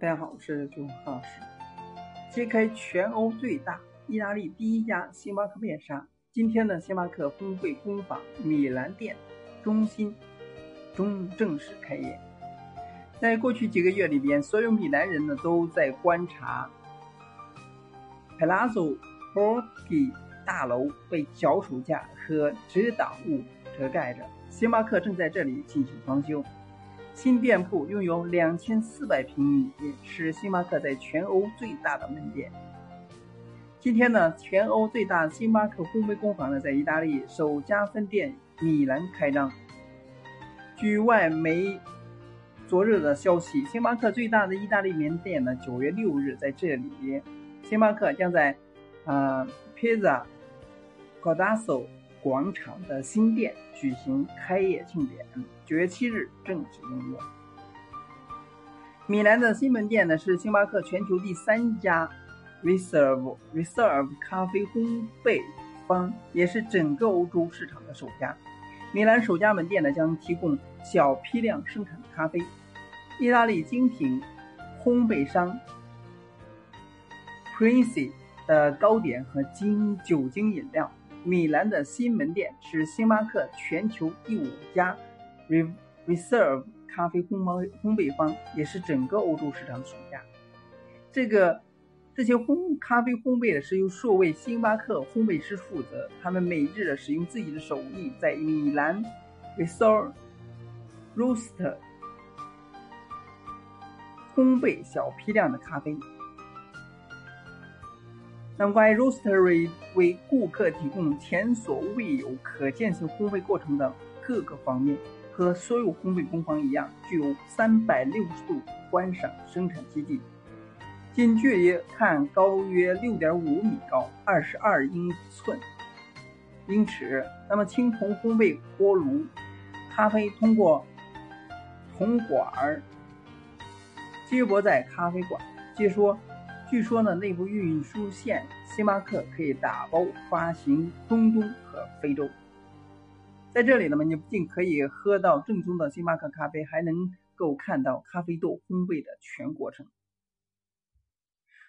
大家好，我是九号老师。揭开全欧最大、意大利第一家星巴克面纱。今天呢，星巴克峰会工坊米兰店中心中正式开业。在过去几个月里边，所有米兰人呢都在观察 Palazzo Borghini 大楼被脚手架和遮挡物遮盖着。星巴克正在这里进行装修。新店铺拥有两千四百平米，是星巴克在全欧最大的门店。今天呢，全欧最大星巴克烘焙工坊呢，在意大利首家分店米兰开张。据外媒昨日的消息，星巴克最大的意大利门店呢，九月六日在这里，星巴克将在啊 Pizza Cordasso 广场的新店举行开业庆典。九月七日正式营业。米兰的新门店呢是星巴克全球第三家 Reserve Reserve 咖啡烘焙坊，也是整个欧洲市场的首家。米兰首家门店呢将提供小批量生产的咖啡，意大利精品烘焙商 Prince 的糕点和精酒精饮料。米兰的新门店是星巴克全球第五家。Reserve 咖啡烘焙烘焙坊也是整个欧洲市场的首家。这个这些烘咖啡烘焙的是由数位星巴克烘焙师负责，他们每日的使用自己的手艺在米兰 Reserve Roaster 烘焙小批量的咖啡。那么，关于 Roastery 为顾客提供前所未有可见性烘焙过程的各个方面。和所有烘焙工坊一样，具有三百六十度观赏生产基地，近距离看高约六点五米高，二十二英寸英尺。那么青铜烘焙锅炉，咖啡通过铜管儿接驳在咖啡馆。据说，据说呢，内部运输线星巴克可以打包发行中东和非洲。在这里呢，你不仅可以喝到正宗的星巴克咖啡，还能够看到咖啡豆烘焙的全过程。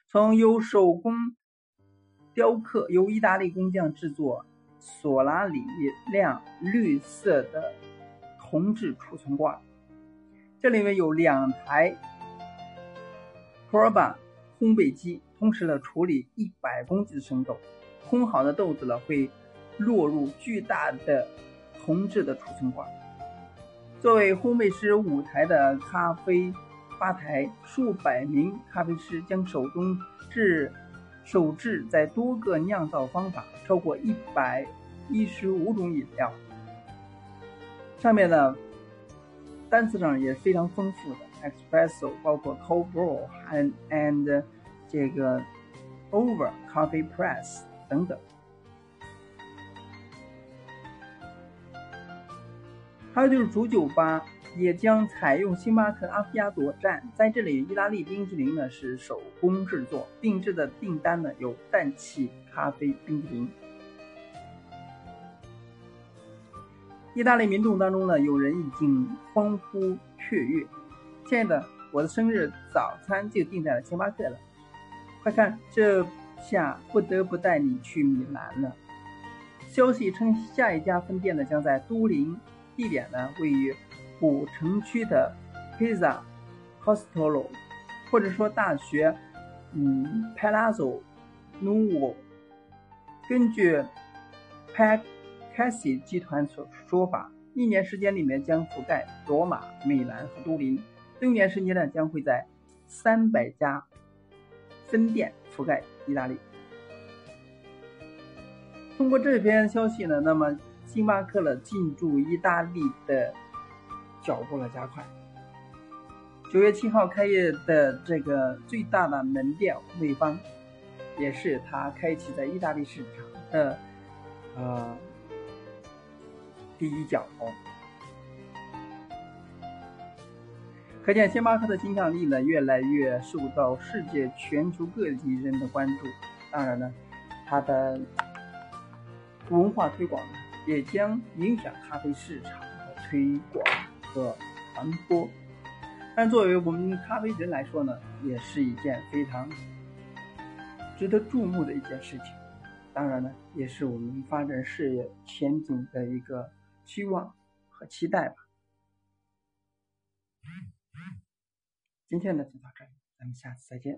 从由手工雕刻、由意大利工匠制作索拉里亮绿色的铜制储存罐，这里面有两台 Proba 烘焙机，同时呢处理一百公斤的生豆，烘好的豆子呢会落入巨大的。铜制的储存罐。作为烘焙师舞台的咖啡吧台，数百名咖啡师将手中制手制在多个酿造方法，超过一百一十五种饮料。上面的单词上也是非常丰富的，espresso 包括 cold brew and and 这个 over coffee press 等等。还有就是主酒吧也将采用星巴克阿皮亚朵站，在这里，意大利冰淇淋呢是手工制作，定制的订单呢有氮气咖啡冰淇淋。意大利民众当中呢，有人已经欢呼雀跃，亲爱的，我的生日早餐就定在了星巴克了，快看，这下不得不带你去米兰了。消息称，下一家分店呢将在都灵。地点呢位于古城区的 Pizza Castello，或者说大学，嗯，Palazzo Nuovo。根据 Pacassi 集团所说法，一年时间里面将覆盖罗马、米兰和都灵。六年时间呢将会在三百家分店覆盖意大利。通过这篇消息呢，那么。星巴克呢进驻意大利的脚步了加快。九月七号开业的这个最大的门店美方，也是他开启在意大利市场的呃第一脚。可见星巴克的影响力呢，越来越受到世界全球各地人的关注。当然呢，它的文化推广呢，也将影响咖啡市场的推广和传播。但作为我们咖啡人来说呢，也是一件非常值得注目的一件事情。当然呢，也是我们发展事业前景的一个期望和期待吧。今天呢就到这里咱们下次再见。